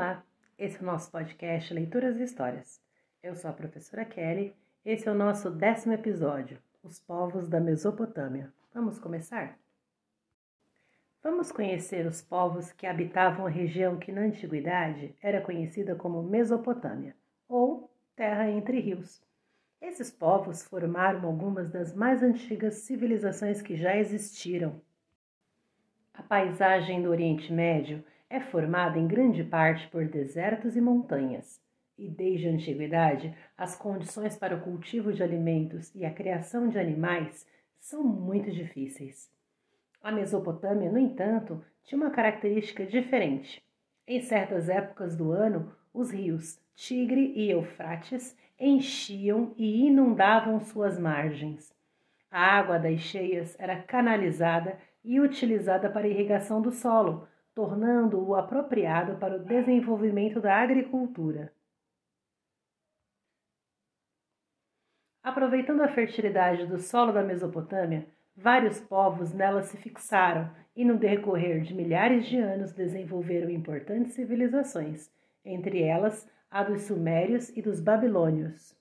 Olá, esse é o nosso podcast Leituras e Histórias. Eu sou a professora Kelly, esse é o nosso décimo episódio, Os Povos da Mesopotâmia. Vamos começar? Vamos conhecer os povos que habitavam a região que na antiguidade era conhecida como Mesopotâmia, ou Terra entre Rios. Esses povos formaram algumas das mais antigas civilizações que já existiram. A paisagem do Oriente Médio é formada em grande parte por desertos e montanhas, e desde a antiguidade as condições para o cultivo de alimentos e a criação de animais são muito difíceis. A Mesopotâmia, no entanto, tinha uma característica diferente. Em certas épocas do ano, os rios Tigre e Eufrates enchiam e inundavam suas margens. A água das cheias era canalizada e utilizada para irrigação do solo, tornando-o apropriado para o desenvolvimento da agricultura. Aproveitando a fertilidade do solo da Mesopotâmia, vários povos nela se fixaram e, no decorrer de milhares de anos, desenvolveram importantes civilizações, entre elas a dos Sumérios e dos Babilônios.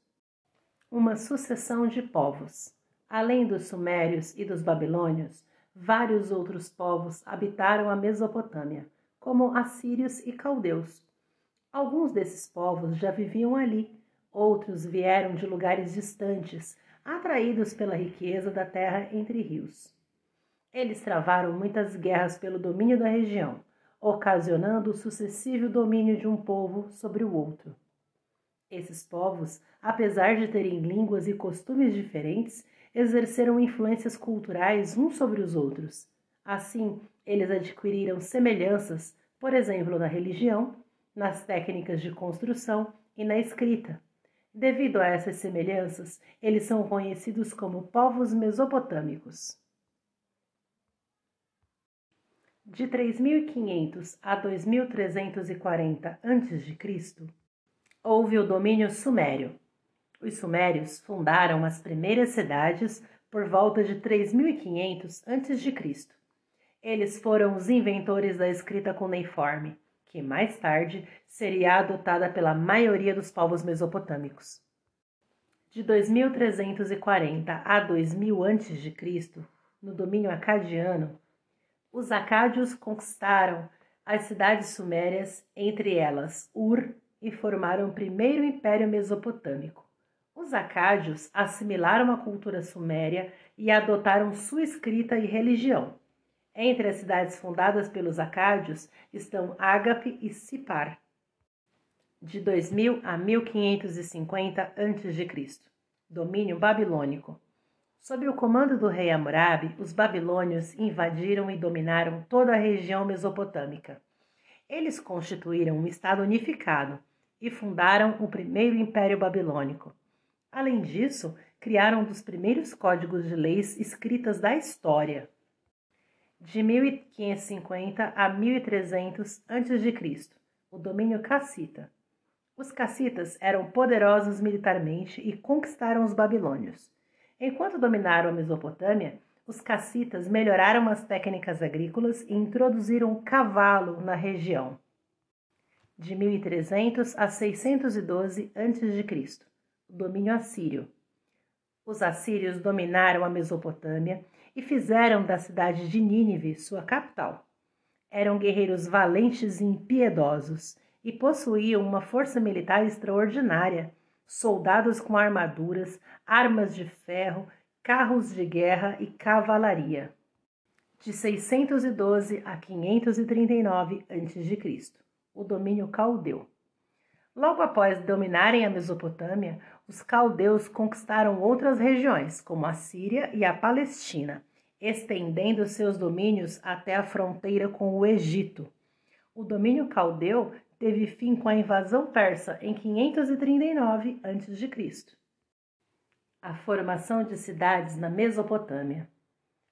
Uma sucessão de povos. Além dos Sumérios e dos Babilônios, vários outros povos habitaram a Mesopotâmia, como assírios e caldeus. Alguns desses povos já viviam ali, outros vieram de lugares distantes, atraídos pela riqueza da terra entre rios. Eles travaram muitas guerras pelo domínio da região, ocasionando o sucessivo domínio de um povo sobre o outro. Esses povos, apesar de terem línguas e costumes diferentes, exerceram influências culturais uns sobre os outros. Assim, eles adquiriram semelhanças, por exemplo, na religião, nas técnicas de construção e na escrita. Devido a essas semelhanças, eles são conhecidos como povos mesopotâmicos. De 3500 a 2340 a.C., houve o domínio sumério, os sumérios fundaram as primeiras cidades por volta de 3500 a.C. Eles foram os inventores da escrita cuneiforme, que mais tarde seria adotada pela maioria dos povos mesopotâmicos. De 2340 a 2000 a.C., no domínio acadiano, os acádios conquistaram as cidades sumérias, entre elas Ur, e formaram o primeiro império mesopotâmico. Os acádios assimilaram a cultura suméria e adotaram sua escrita e religião. Entre as cidades fundadas pelos acádios estão Ágape e Sipar, de 2000 a 1550 a.C., domínio babilônico. Sob o comando do rei Hammurabi, os babilônios invadiram e dominaram toda a região mesopotâmica. Eles constituíram um estado unificado e fundaram o primeiro império babilônico. Além disso, criaram um dos primeiros códigos de leis escritas da história. De 1550 a 1300 a.C., o domínio cassita. Os cassitas eram poderosos militarmente e conquistaram os babilônios. Enquanto dominaram a Mesopotâmia, os cassitas melhoraram as técnicas agrícolas e introduziram o cavalo na região. De 1300 a 612 a.C., o domínio assírio. Os assírios dominaram a Mesopotâmia e fizeram da cidade de Nínive sua capital. Eram guerreiros valentes e impiedosos e possuíam uma força militar extraordinária, soldados com armaduras, armas de ferro, carros de guerra e cavalaria. De 612 a 539 a.C., o domínio caldeu. Logo após dominarem a Mesopotâmia, os caldeus conquistaram outras regiões, como a Síria e a Palestina, estendendo seus domínios até a fronteira com o Egito. O domínio caldeu teve fim com a invasão persa em 539 a.C. A formação de cidades na Mesopotâmia.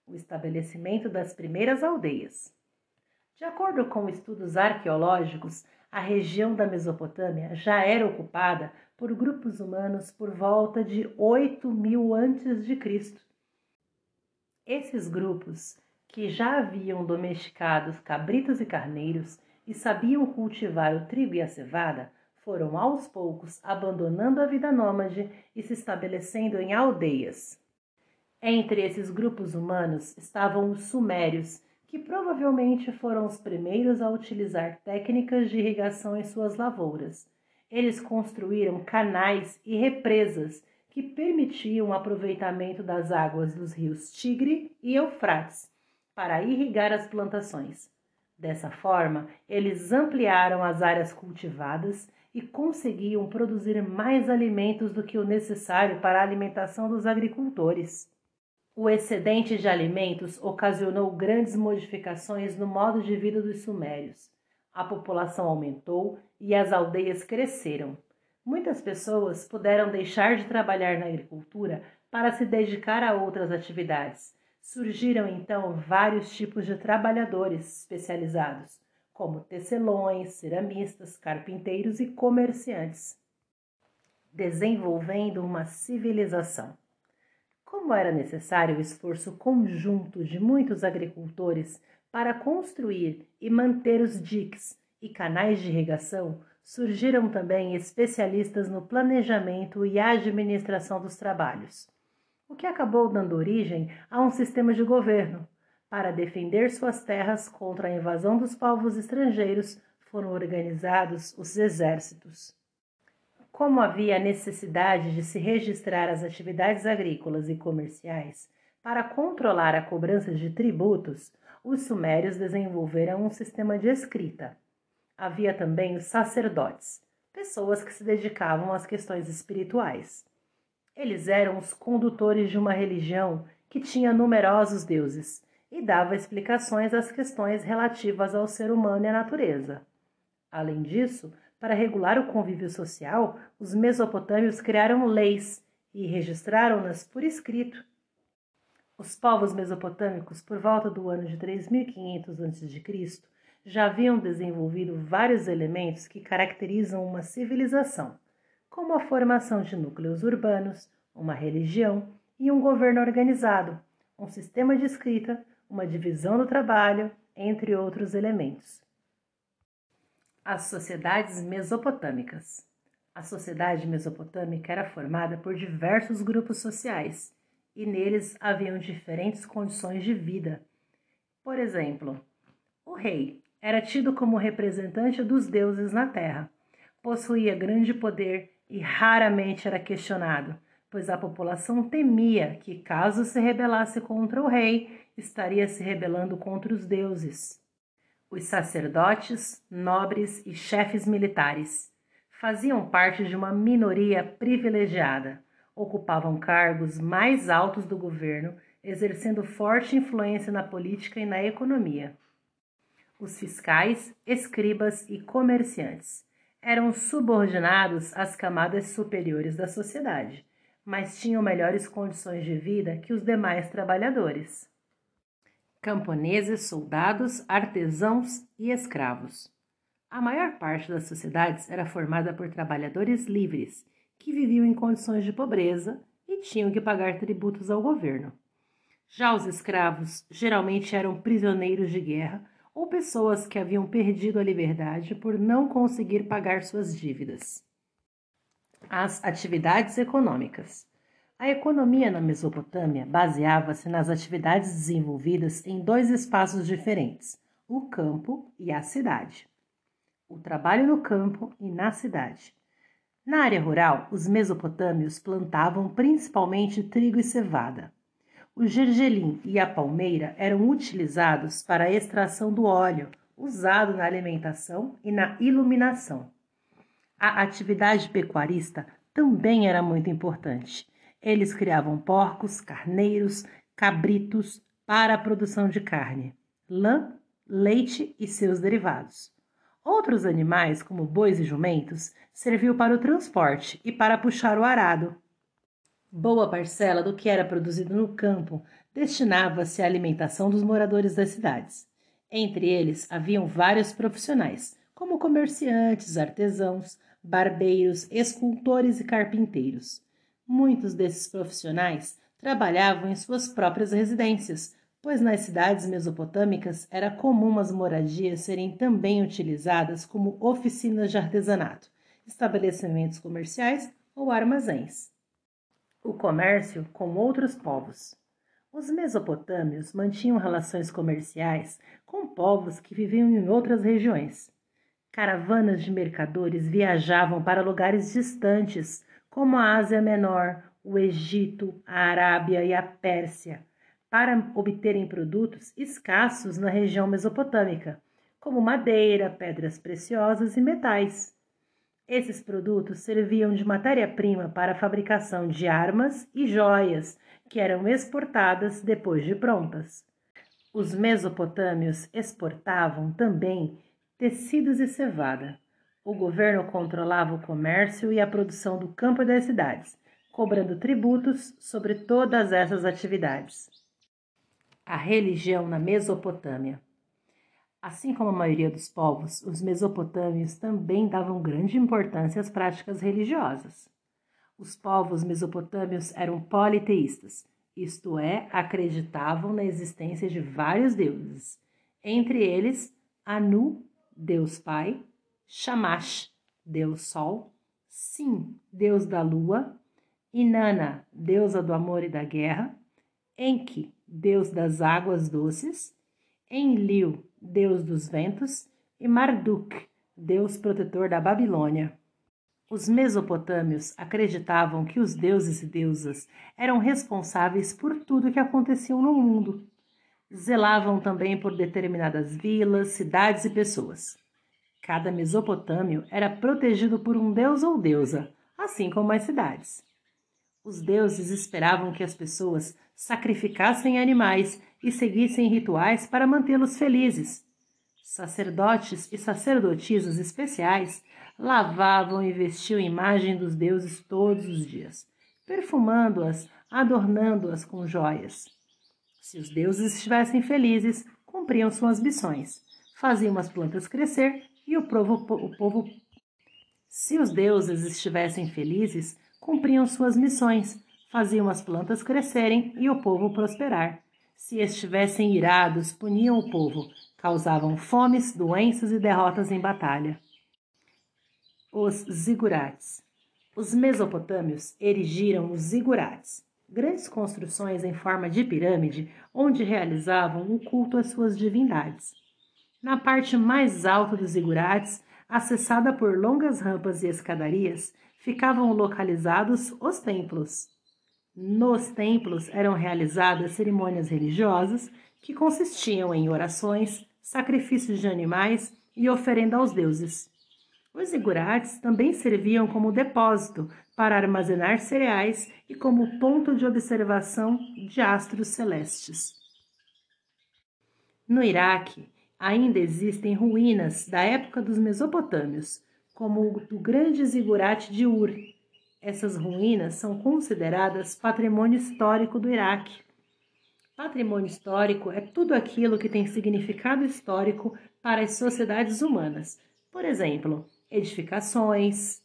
O estabelecimento das primeiras aldeias. De acordo com estudos arqueológicos, a região da Mesopotâmia já era ocupada por grupos humanos por volta de 8 mil antes de Cristo. Esses grupos, que já haviam domesticado cabritos e carneiros, e sabiam cultivar o trigo e a cevada foram aos poucos abandonando a vida nômade e se estabelecendo em aldeias. Entre esses grupos humanos estavam os sumérios, que provavelmente foram os primeiros a utilizar técnicas de irrigação em suas lavouras. Eles construíram canais e represas que permitiam o aproveitamento das águas dos rios Tigre e Eufrates para irrigar as plantações. Dessa forma, eles ampliaram as áreas cultivadas e conseguiam produzir mais alimentos do que o necessário para a alimentação dos agricultores. O excedente de alimentos ocasionou grandes modificações no modo de vida dos sumérios. A população aumentou e as aldeias cresceram. Muitas pessoas puderam deixar de trabalhar na agricultura para se dedicar a outras atividades. Surgiram então vários tipos de trabalhadores especializados, como tecelões, ceramistas, carpinteiros e comerciantes, desenvolvendo uma civilização. Como era necessário o esforço conjunto de muitos agricultores para construir e manter os diques e canais de irrigação, surgiram também especialistas no planejamento e administração dos trabalhos, o que acabou dando origem a um sistema de governo. Para defender suas terras contra a invasão dos povos estrangeiros, foram organizados os exércitos. Como havia necessidade de se registrar as atividades agrícolas e comerciais para controlar a cobrança de tributos, os sumérios desenvolveram um sistema de escrita. Havia também os sacerdotes, pessoas que se dedicavam às questões espirituais. Eles eram os condutores de uma religião que tinha numerosos deuses e dava explicações às questões relativas ao ser humano e à natureza. Além disso, para regular o convívio social, os mesopotâmios criaram leis e registraram-nas por escrito. Os povos mesopotâmicos, por volta do ano de 3500 a.C., já haviam desenvolvido vários elementos que caracterizam uma civilização, como a formação de núcleos urbanos, uma religião e um governo organizado, um sistema de escrita, uma divisão do trabalho, entre outros elementos. As sociedades mesopotâmicas. A sociedade mesopotâmica era formada por diversos grupos sociais e neles haviam diferentes condições de vida. Por exemplo, o rei era tido como representante dos deuses na terra, possuía grande poder e raramente era questionado, pois a população temia que, caso se rebelasse contra o rei, estaria se rebelando contra os deuses os sacerdotes, nobres e chefes militares. Faziam parte de uma minoria privilegiada, ocupavam cargos mais altos do governo, exercendo forte influência na política e na economia. Os fiscais, escribas e comerciantes eram subordinados às camadas superiores da sociedade, mas tinham melhores condições de vida que os demais trabalhadores camponeses, soldados, artesãos e escravos. A maior parte das sociedades era formada por trabalhadores livres, que viviam em condições de pobreza e tinham que pagar tributos ao governo. Já os escravos geralmente eram prisioneiros de guerra ou pessoas que haviam perdido a liberdade por não conseguir pagar suas dívidas. As atividades econômicas. A economia na Mesopotâmia baseava-se nas atividades desenvolvidas em dois espaços diferentes, o campo e a cidade. O trabalho no campo e na cidade. Na área rural, os mesopotâmios plantavam principalmente trigo e cevada. O gergelim e a palmeira eram utilizados para a extração do óleo, usado na alimentação e na iluminação. A atividade pecuarista também era muito importante eles criavam porcos, carneiros, cabritos para a produção de carne, lã, leite e seus derivados. Outros animais, como bois e jumentos, serviu para o transporte e para puxar o arado. Boa parcela do que era produzido no campo destinava-se à alimentação dos moradores das cidades. Entre eles haviam vários profissionais, como comerciantes, artesãos, barbeiros, escultores e carpinteiros. Muitos desses profissionais trabalhavam em suas próprias residências, pois nas cidades mesopotâmicas era comum as moradias serem também utilizadas como oficinas de artesanato, estabelecimentos comerciais ou armazéns. O comércio com outros povos. Os mesopotâmios mantinham relações comerciais com povos que viviam em outras regiões. Caravanas de mercadores viajavam para lugares distantes, como a Ásia Menor, o Egito, a Arábia e a Pérsia, para obterem produtos escassos na região mesopotâmica, como madeira, pedras preciosas e metais. Esses produtos serviam de matéria-prima para a fabricação de armas e joias, que eram exportadas depois de prontas. Os mesopotâmios exportavam também tecidos e cevada. O governo controlava o comércio e a produção do campo e das cidades, cobrando tributos sobre todas essas atividades. A religião na Mesopotâmia. Assim como a maioria dos povos, os mesopotâmios também davam grande importância às práticas religiosas. Os povos mesopotâmios eram politeístas, isto é, acreditavam na existência de vários deuses, entre eles Anu, Deus Pai, Shamash, Deus Sol, Sim, Deus da Lua, Inanna, deusa do amor e da guerra, Enki, deus das águas doces, Enlil, deus dos ventos, e Marduk, deus protetor da Babilônia. Os mesopotâmios acreditavam que os deuses e deusas eram responsáveis por tudo que acontecia no mundo. Zelavam também por determinadas vilas, cidades e pessoas. Cada mesopotâmio era protegido por um deus ou deusa, assim como as cidades. Os deuses esperavam que as pessoas sacrificassem animais e seguissem rituais para mantê-los felizes. Sacerdotes e sacerdotisas especiais lavavam e vestiam imagem dos deuses todos os dias, perfumando-as, adornando-as com joias. Se os deuses estivessem felizes, cumpriam suas missões, faziam as plantas crescer e o povo, o povo. Se os deuses estivessem felizes, cumpriam suas missões, faziam as plantas crescerem e o povo prosperar. Se estivessem irados, puniam o povo, causavam fomes, doenças e derrotas em batalha os zigurates. Os mesopotâmios erigiram os zigurates, grandes construções em forma de pirâmide onde realizavam o culto às suas divindades. Na parte mais alta dos zigurates, acessada por longas rampas e escadarias, ficavam localizados os templos. Nos templos eram realizadas cerimônias religiosas que consistiam em orações, sacrifícios de animais e oferenda aos deuses. Os zigurates também serviam como depósito para armazenar cereais e como ponto de observação de astros celestes. No Iraque, ainda existem ruínas da época dos Mesopotâmios, como o do grande zigurate de Ur. Essas ruínas são consideradas patrimônio histórico do Iraque. Patrimônio histórico é tudo aquilo que tem significado histórico para as sociedades humanas. Por exemplo, edificações,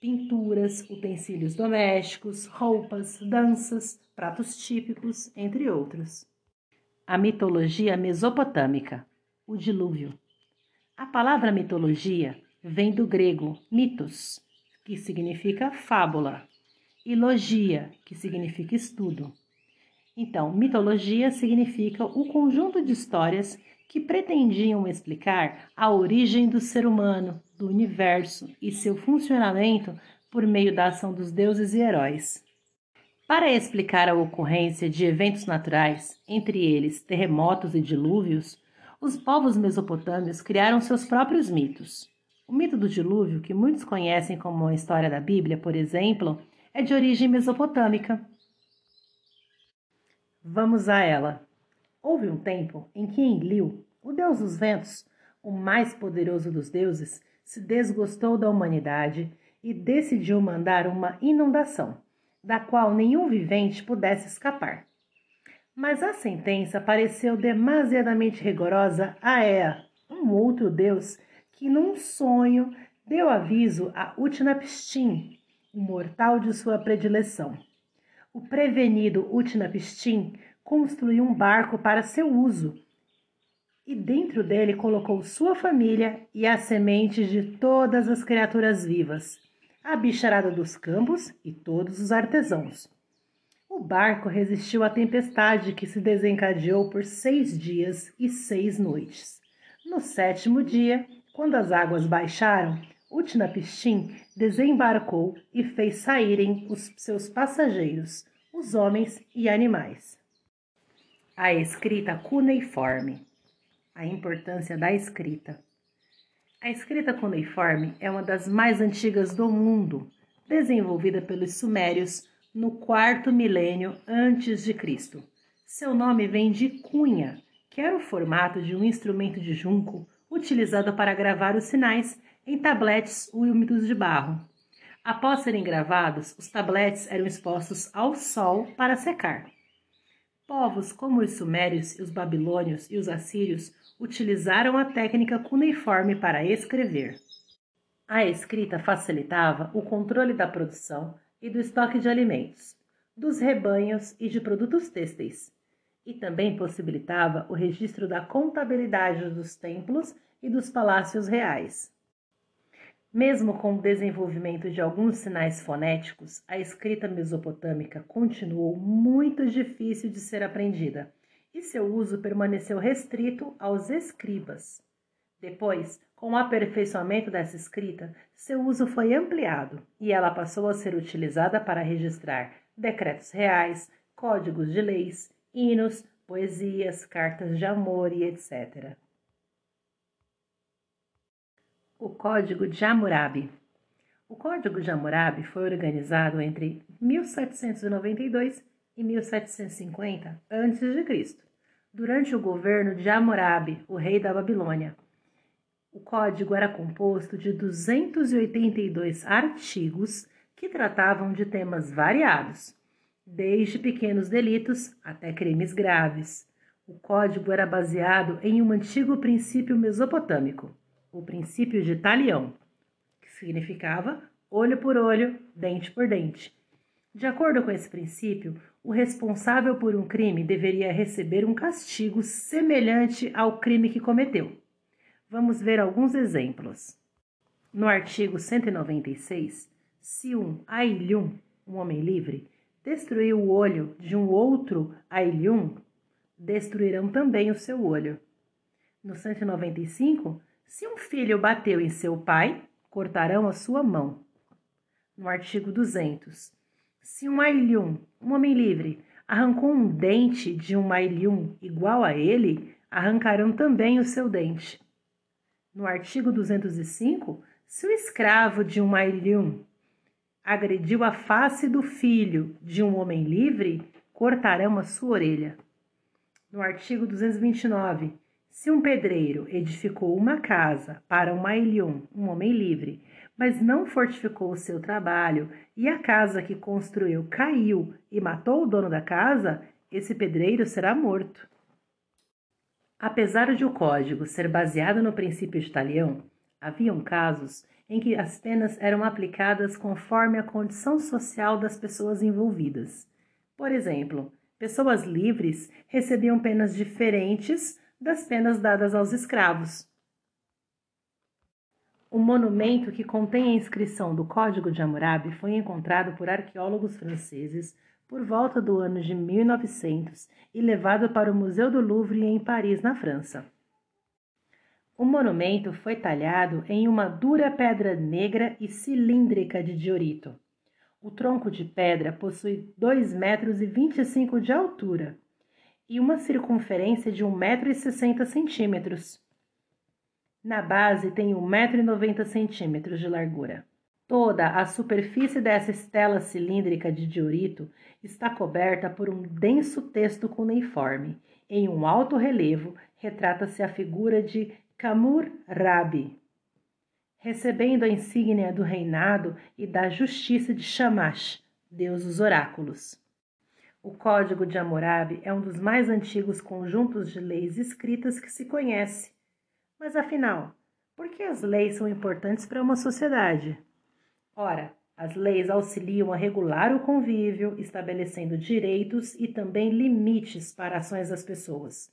pinturas, utensílios domésticos, roupas, danças, pratos típicos, entre outros. A mitologia mesopotâmica, o dilúvio. A palavra mitologia vem do grego mitos, que significa fábula, e logia, que significa estudo. Então, mitologia significa o conjunto de histórias que pretendiam explicar a origem do ser humano, do universo e seu funcionamento por meio da ação dos deuses e heróis. Para explicar a ocorrência de eventos naturais, entre eles terremotos e dilúvios, os povos mesopotâmios criaram seus próprios mitos. O mito do dilúvio, que muitos conhecem como a história da Bíblia, por exemplo, é de origem mesopotâmica. Vamos a ela. Houve um tempo em que Enlil, o deus dos ventos, o mais poderoso dos deuses, se desgostou da humanidade e decidiu mandar uma inundação, da qual nenhum vivente pudesse escapar. Mas a sentença pareceu demasiadamente rigorosa a Ea, um outro deus que num sonho deu aviso a Utnapishtim, o mortal de sua predileção. O prevenido Utnapishtim construiu um barco para seu uso e dentro dele colocou sua família e as sementes de todas as criaturas vivas, a bicharada dos campos e todos os artesãos. O barco resistiu à tempestade que se desencadeou por seis dias e seis noites. No sétimo dia, quando as águas baixaram, Utnapishtim desembarcou e fez saírem os seus passageiros, os homens e animais. A escrita cuneiforme. A importância da escrita. A escrita cuneiforme é uma das mais antigas do mundo, desenvolvida pelos sumérios no quarto milênio antes de Cristo. Seu nome vem de cunha, que era o formato de um instrumento de junco utilizado para gravar os sinais em tabletes úmidos de barro. Após serem gravados, os tabletes eram expostos ao sol para secar. Povos como os sumérios, os babilônios e os assírios utilizaram a técnica cuneiforme para escrever. A escrita facilitava o controle da produção e do estoque de alimentos, dos rebanhos e de produtos têxteis, e também possibilitava o registro da contabilidade dos templos e dos palácios reais. Mesmo com o desenvolvimento de alguns sinais fonéticos, a escrita mesopotâmica continuou muito difícil de ser aprendida e seu uso permaneceu restrito aos escribas. Depois, com o aperfeiçoamento dessa escrita, seu uso foi ampliado e ela passou a ser utilizada para registrar decretos reais, códigos de leis, hinos, poesias, cartas de amor e etc. O Código de Hammurabi. O Código de Hammurabi foi organizado entre 1792 e 1750 a.C., durante o governo de Hammurabi, o rei da Babilônia. O código era composto de 282 artigos que tratavam de temas variados, desde pequenos delitos até crimes graves. O código era baseado em um antigo princípio mesopotâmico o princípio de Talião, que significava olho por olho, dente por dente. De acordo com esse princípio, o responsável por um crime deveria receber um castigo semelhante ao crime que cometeu. Vamos ver alguns exemplos. No artigo 196, se um Ailium, um homem livre, destruir o olho de um outro Ailium, destruirão também o seu olho. No 195, se um filho bateu em seu pai, cortarão a sua mão. No artigo 200. Se um Ailium, um homem livre, arrancou um dente de um Ailium igual a ele, arrancarão também o seu dente. No artigo 205, se o escravo de um Ailium agrediu a face do filho de um homem livre, cortarão a sua orelha. No artigo 229, se um pedreiro edificou uma casa para um mailion, um homem livre, mas não fortificou o seu trabalho e a casa que construiu caiu e matou o dono da casa, esse pedreiro será morto. Apesar de o código ser baseado no princípio de Talião, haviam casos em que as penas eram aplicadas conforme a condição social das pessoas envolvidas. Por exemplo, pessoas livres recebiam penas diferentes das penas dadas aos escravos. O monumento que contém a inscrição do Código de Hammurabi foi encontrado por arqueólogos franceses por volta do ano de 1900 e levado para o Museu do Louvre em Paris, na França. O monumento foi talhado em uma dura pedra negra e cilíndrica de diorito. O tronco de pedra possui 2,25 metros de altura e uma circunferência de 1,60m. Na base tem 1,90m de largura. Toda a superfície dessa estela cilíndrica de diorito está coberta por um denso texto cuneiforme. Em um alto relevo, retrata-se a figura de Kamur Rabi, recebendo a insígnia do reinado e da justiça de Shamash, deus dos oráculos. O Código de Hammurabi é um dos mais antigos conjuntos de leis escritas que se conhece. Mas afinal, por que as leis são importantes para uma sociedade? Ora, As leis auxiliam a regular o convívio, estabelecendo direitos e também limites para ações das pessoas.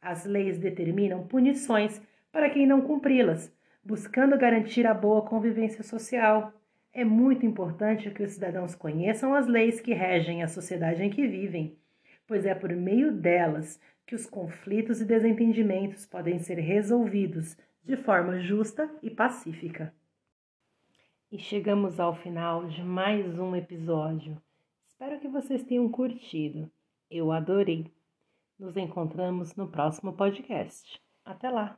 As leis determinam punições para quem não cumpri-las, buscando garantir a boa convivência social. É muito importante que os cidadãos conheçam as leis que regem a sociedade em que vivem, pois é por meio delas que os conflitos e desentendimentos podem ser resolvidos de forma justa e pacífica. E chegamos ao final de mais um episódio. Espero que vocês tenham curtido. Eu adorei. Nos encontramos no próximo podcast. Até lá!